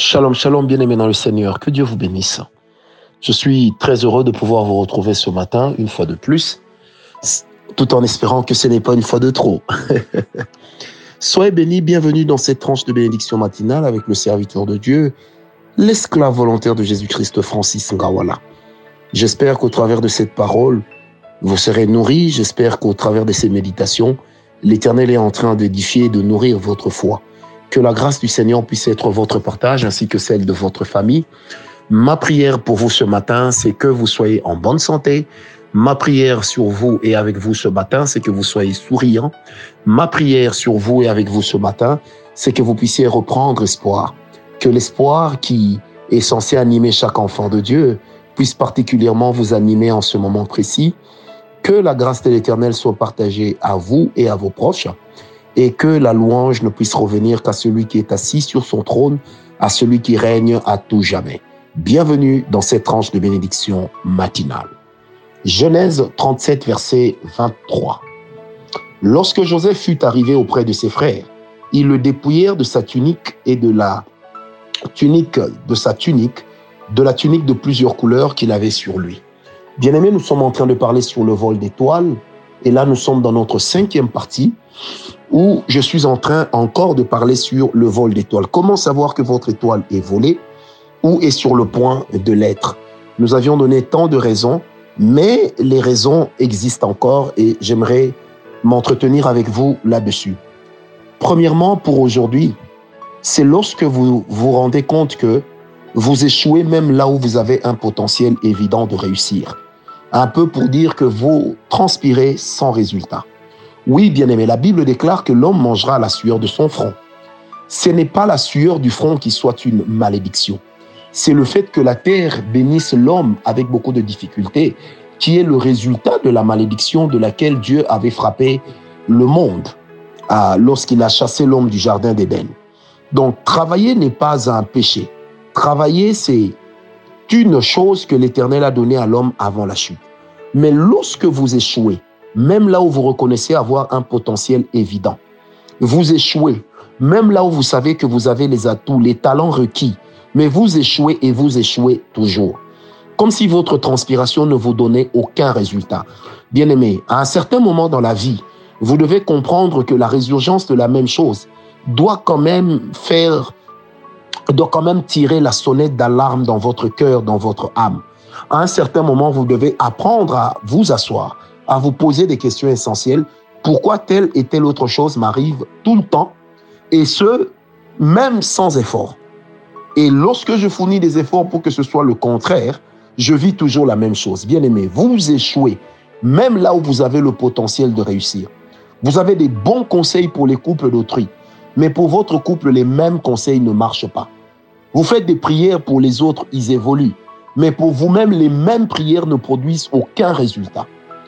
Shalom, shalom, bien-aimés dans le Seigneur. Que Dieu vous bénisse. Je suis très heureux de pouvoir vous retrouver ce matin, une fois de plus, tout en espérant que ce n'est pas une fois de trop. Soyez bénis, bienvenue dans cette tranche de bénédiction matinale avec le serviteur de Dieu, l'esclave volontaire de Jésus-Christ, Francis Ngawala. J'espère qu'au travers de cette parole, vous serez nourris. J'espère qu'au travers de ces méditations, l'Éternel est en train d'édifier et de nourrir votre foi. Que la grâce du Seigneur puisse être votre partage ainsi que celle de votre famille. Ma prière pour vous ce matin, c'est que vous soyez en bonne santé. Ma prière sur vous et avec vous ce matin, c'est que vous soyez souriants. Ma prière sur vous et avec vous ce matin, c'est que vous puissiez reprendre espoir. Que l'espoir qui est censé animer chaque enfant de Dieu puisse particulièrement vous animer en ce moment précis. Que la grâce de l'Éternel soit partagée à vous et à vos proches et que la louange ne puisse revenir qu'à celui qui est assis sur son trône, à celui qui règne à tout jamais. Bienvenue dans cette tranche de bénédiction matinale. Genèse 37, verset 23. Lorsque Joseph fut arrivé auprès de ses frères, ils le dépouillèrent de sa tunique et de la tunique de sa tunique, de la tunique de plusieurs couleurs qu'il avait sur lui. Bien-aimés, nous sommes en train de parler sur le vol d'étoiles, et là nous sommes dans notre cinquième partie, où je suis en train encore de parler sur le vol d'étoiles. Comment savoir que votre étoile est volée ou est sur le point de l'être? Nous avions donné tant de raisons, mais les raisons existent encore et j'aimerais m'entretenir avec vous là-dessus. Premièrement, pour aujourd'hui, c'est lorsque vous vous rendez compte que vous échouez même là où vous avez un potentiel évident de réussir. Un peu pour dire que vous transpirez sans résultat. Oui, bien-aimé, la Bible déclare que l'homme mangera la sueur de son front. Ce n'est pas la sueur du front qui soit une malédiction. C'est le fait que la terre bénisse l'homme avec beaucoup de difficultés qui est le résultat de la malédiction de laquelle Dieu avait frappé le monde lorsqu'il a chassé l'homme du jardin d'Éden. Donc, travailler n'est pas un péché. Travailler, c'est une chose que l'Éternel a donnée à l'homme avant la chute. Mais lorsque vous échouez, même là où vous reconnaissez avoir un potentiel évident. Vous échouez, même là où vous savez que vous avez les atouts, les talents requis, mais vous échouez et vous échouez toujours. Comme si votre transpiration ne vous donnait aucun résultat. Bien aimé, à un certain moment dans la vie, vous devez comprendre que la résurgence de la même chose doit quand même faire, doit quand même tirer la sonnette d'alarme dans votre cœur, dans votre âme. À un certain moment, vous devez apprendre à vous asseoir, à vous poser des questions essentielles. Pourquoi telle et telle autre chose m'arrive tout le temps et ce, même sans effort? Et lorsque je fournis des efforts pour que ce soit le contraire, je vis toujours la même chose. Bien aimé, vous échouez, même là où vous avez le potentiel de réussir. Vous avez des bons conseils pour les couples d'autrui, mais pour votre couple, les mêmes conseils ne marchent pas. Vous faites des prières pour les autres, ils évoluent, mais pour vous-même, les mêmes prières ne produisent aucun résultat.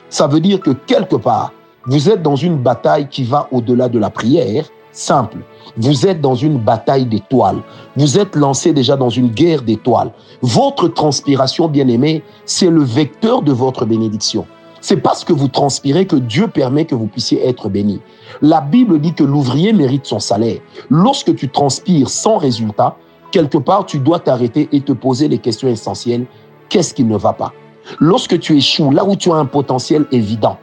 Ça veut dire que quelque part, vous êtes dans une bataille qui va au-delà de la prière. Simple. Vous êtes dans une bataille d'étoiles. Vous êtes lancé déjà dans une guerre d'étoiles. Votre transpiration, bien-aimée, c'est le vecteur de votre bénédiction. C'est parce que vous transpirez que Dieu permet que vous puissiez être béni. La Bible dit que l'ouvrier mérite son salaire. Lorsque tu transpires sans résultat, quelque part, tu dois t'arrêter et te poser les questions essentielles. Qu'est-ce qui ne va pas? Lorsque tu échoues, là où tu as un potentiel évident,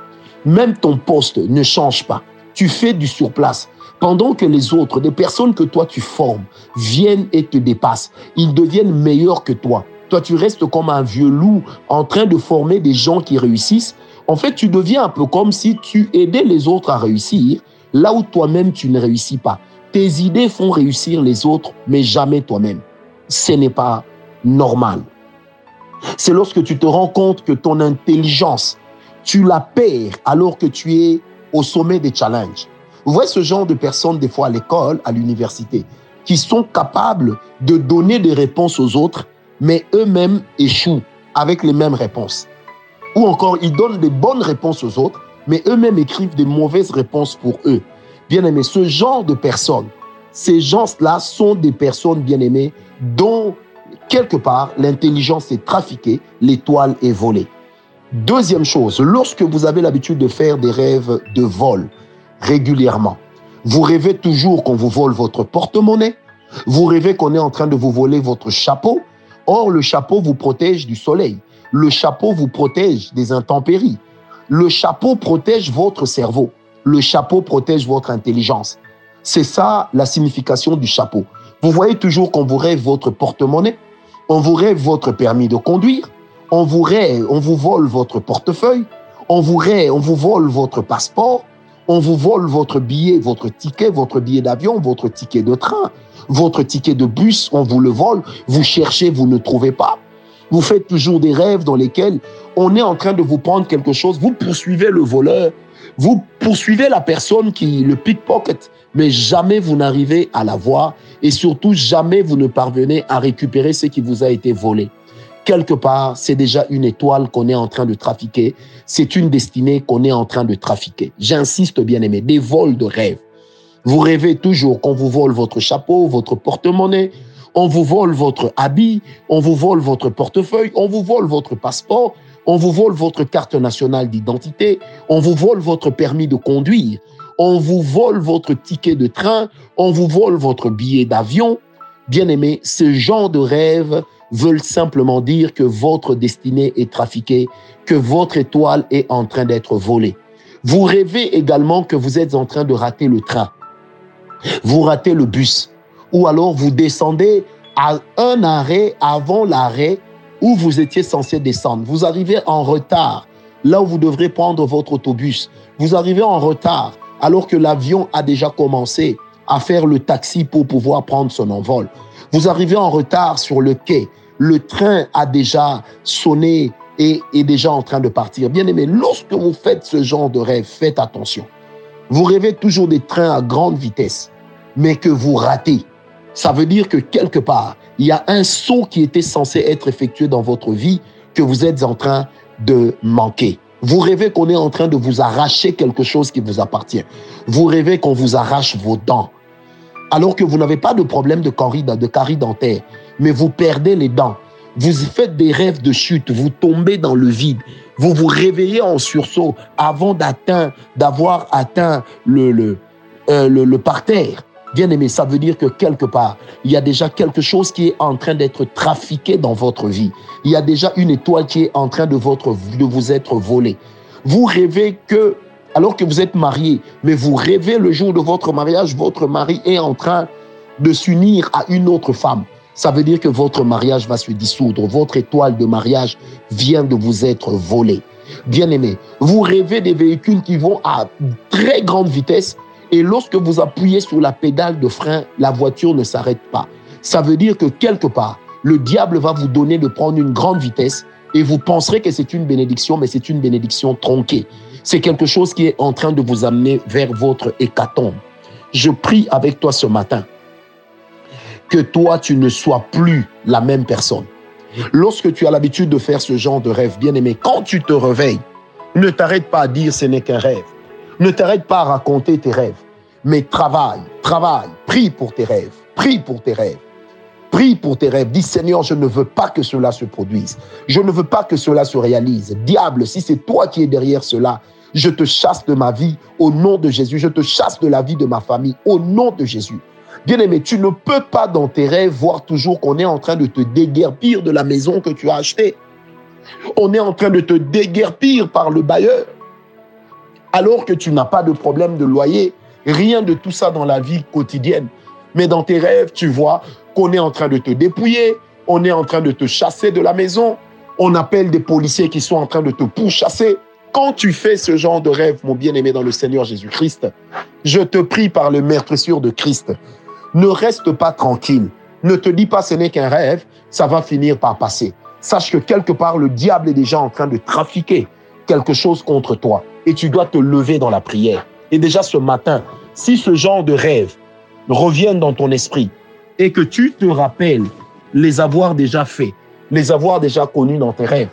même ton poste ne change pas. Tu fais du surplace. Pendant que les autres, des personnes que toi tu formes, viennent et te dépassent, ils deviennent meilleurs que toi. Toi, tu restes comme un vieux loup en train de former des gens qui réussissent. En fait, tu deviens un peu comme si tu aidais les autres à réussir, là où toi-même tu ne réussis pas. Tes idées font réussir les autres, mais jamais toi-même. Ce n'est pas normal. C'est lorsque tu te rends compte que ton intelligence, tu la perds alors que tu es au sommet des challenges. Vous voyez ce genre de personnes, des fois à l'école, à l'université, qui sont capables de donner des réponses aux autres, mais eux-mêmes échouent avec les mêmes réponses. Ou encore, ils donnent des bonnes réponses aux autres, mais eux-mêmes écrivent des mauvaises réponses pour eux. Bien aimé, ce genre de personnes, ces gens-là sont des personnes bien aimées dont quelque part, l'intelligence est trafiquée, l'étoile est volée. Deuxième chose, lorsque vous avez l'habitude de faire des rêves de vol régulièrement, vous rêvez toujours qu'on vous vole votre porte-monnaie, Vous rêvez qu'on est en train de vous voler votre chapeau. Or, le chapeau vous protège du soleil. Le chapeau vous protège des intempéries. Le chapeau protège votre cerveau. Le chapeau protège votre intelligence. C'est ça la signification du chapeau. Vous voyez toujours qu'on vous rêve votre porte-monnaie, on vous rêve votre permis de conduire, on vous rêve, on vous vole votre portefeuille, on vous rêve, on vous vole votre passeport, on vous vole votre billet, votre ticket, votre billet d'avion, votre ticket de train, votre ticket de bus, on vous le vole, vous cherchez, vous ne trouvez pas. Vous faites toujours des rêves dans lesquels on est en train de vous prendre quelque chose, vous poursuivez le voleur, vous poursuivez la personne qui le pickpocket, mais jamais vous n'arrivez à la voir et surtout jamais vous ne parvenez à récupérer ce qui vous a été volé. Quelque part, c'est déjà une étoile qu'on est en train de trafiquer, c'est une destinée qu'on est en train de trafiquer. J'insiste bien aimé, des vols de rêve. Vous rêvez toujours qu'on vous vole votre chapeau, votre porte-monnaie, on vous vole votre habit, on vous vole votre portefeuille, on vous vole votre passeport, on vous vole votre carte nationale d'identité, on vous vole votre permis de conduire, on vous vole votre ticket de train, on vous vole votre billet d'avion. Bien aimé, ce genre de rêves veulent simplement dire que votre destinée est trafiquée, que votre étoile est en train d'être volée. Vous rêvez également que vous êtes en train de rater le train. Vous ratez le bus. Ou alors vous descendez à un arrêt avant l'arrêt où vous étiez censé descendre. Vous arrivez en retard là où vous devrez prendre votre autobus. Vous arrivez en retard alors que l'avion a déjà commencé à faire le taxi pour pouvoir prendre son envol. Vous arrivez en retard sur le quai. Le train a déjà sonné et est déjà en train de partir. Bien aimé, lorsque vous faites ce genre de rêve, faites attention. Vous rêvez toujours des trains à grande vitesse, mais que vous ratez. Ça veut dire que quelque part, il y a un saut qui était censé être effectué dans votre vie que vous êtes en train de manquer. Vous rêvez qu'on est en train de vous arracher quelque chose qui vous appartient. Vous rêvez qu'on vous arrache vos dents. Alors que vous n'avez pas de problème de carie, de carie dentaire, mais vous perdez les dents. Vous faites des rêves de chute, vous tombez dans le vide. Vous vous réveillez en sursaut avant d'avoir atteint le, euh, parterre. Bien aimé, ça veut dire que quelque part, il y a déjà quelque chose qui est en train d'être trafiqué dans votre vie. Il y a déjà une étoile qui est en train de, vous être volée. Vous rêvez que, alors que vous êtes marié, mais vous rêvez le jour de votre mariage, votre mari est en train de s'unir à une autre femme. Ça veut dire que votre mariage va se dissoudre. Votre étoile de mariage vient de vous être volée. Bien aimé, vous rêvez des véhicules qui vont à très grande vitesse et lorsque vous appuyez sur la pédale de frein, la voiture ne s'arrête pas. Ça veut dire que quelque part, le diable va vous donner de prendre une grande vitesse et vous penserez que c'est une bénédiction, mais c'est une bénédiction tronquée. C'est quelque chose qui est en train de vous amener vers votre hécatombe. Je prie avec toi ce matin que toi, tu ne sois plus la même personne. Lorsque tu as l'habitude de faire ce genre de rêve, bien aimé, quand tu te réveilles, ne t'arrête pas à dire ce n'est qu'un rêve. Ne t'arrête pas à raconter tes rêves, mais travaille, travaille, prie pour tes rêves, prie pour tes rêves. Prie pour tes rêves. Dis Seigneur, je ne veux pas que cela se produise. Je ne veux pas que cela se réalise. Diable, si c'est toi qui es derrière cela, je te chasse de ma vie au nom de Jésus. Je te chasse de la vie de ma famille au nom de Jésus. Bien-aimé, tu ne peux pas dans tes rêves voir toujours qu'on est en train de te déguerpir de la maison que tu as achetée. On est en train de te déguerpir par le bailleur alors que tu n'as pas de problème de loyer. Rien de tout ça dans la vie quotidienne. Mais dans tes rêves, tu vois qu'on est en train de te dépouiller, on est en train de te chasser de la maison, on appelle des policiers qui sont en train de te pourchasser. Quand tu fais ce genre de rêve, mon bien-aimé dans le Seigneur Jésus-Christ, je te prie par le sûr de Christ, ne reste pas tranquille. Ne te dis pas ce n'est qu'un rêve, ça va finir par passer. Sache que quelque part, le diable est déjà en train de trafiquer quelque chose contre toi et tu dois te lever dans la prière. Et déjà ce matin, si ce genre de rêve revient dans ton esprit et que tu te rappelles les avoir déjà faits, les avoir déjà connus dans tes rêves,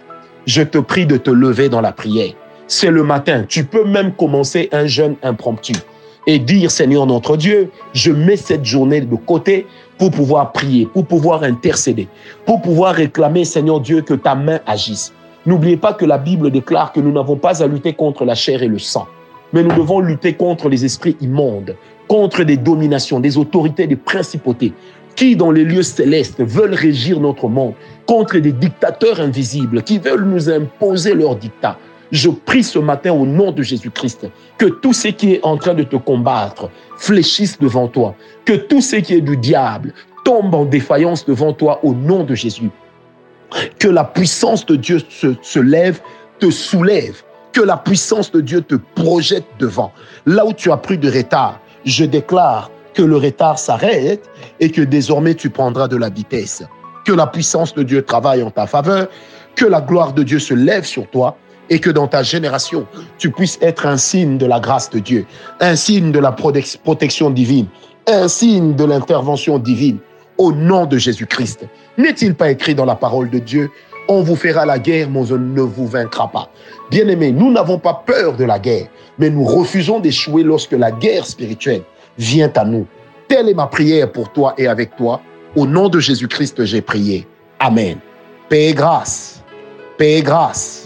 je te prie de te lever dans la prière. C'est le matin. Tu peux même commencer un jeûne impromptu et dire, Seigneur notre Dieu, je mets cette journée de côté pour pouvoir prier, pour pouvoir intercéder, pour pouvoir réclamer, Seigneur Dieu, que ta main agisse. N'oubliez pas que la Bible déclare que nous n'avons pas à lutter contre la chair et le sang, mais nous devons lutter contre les esprits immondes, contre des dominations, des autorités, des principautés, qui dans les lieux célestes veulent régir notre monde, contre des dictateurs invisibles qui veulent nous imposer leur dictat. Je prie ce matin au nom de Jésus-Christ que tout ce qui est en train de te combattre fléchisse devant toi, que tout ce qui est du diable tombe en défaillance devant toi au nom de Jésus. Que la puissance de Dieu se, lève, te soulève, que la puissance de Dieu te projette devant. Là où tu as pris de retard, je déclare que le retard s'arrête et que désormais tu prendras de la vitesse. Que la puissance de Dieu travaille en ta faveur, que la gloire de Dieu se lève sur toi et que dans ta génération, tu puisses être un signe de la grâce de Dieu, un signe de la protection divine, un signe de l'intervention divine au nom de Jésus-Christ. N'est-il pas écrit dans la parole de Dieu on vous fera la guerre, mais on ne vous vaincra pas. Bien-aimés, nous n'avons pas peur de la guerre, mais nous refusons d'échouer lorsque la guerre spirituelle vient à nous. Telle est ma prière pour toi et avec toi. Au nom de Jésus-Christ, j'ai prié. Amen. Paix et grâce. Paix et grâce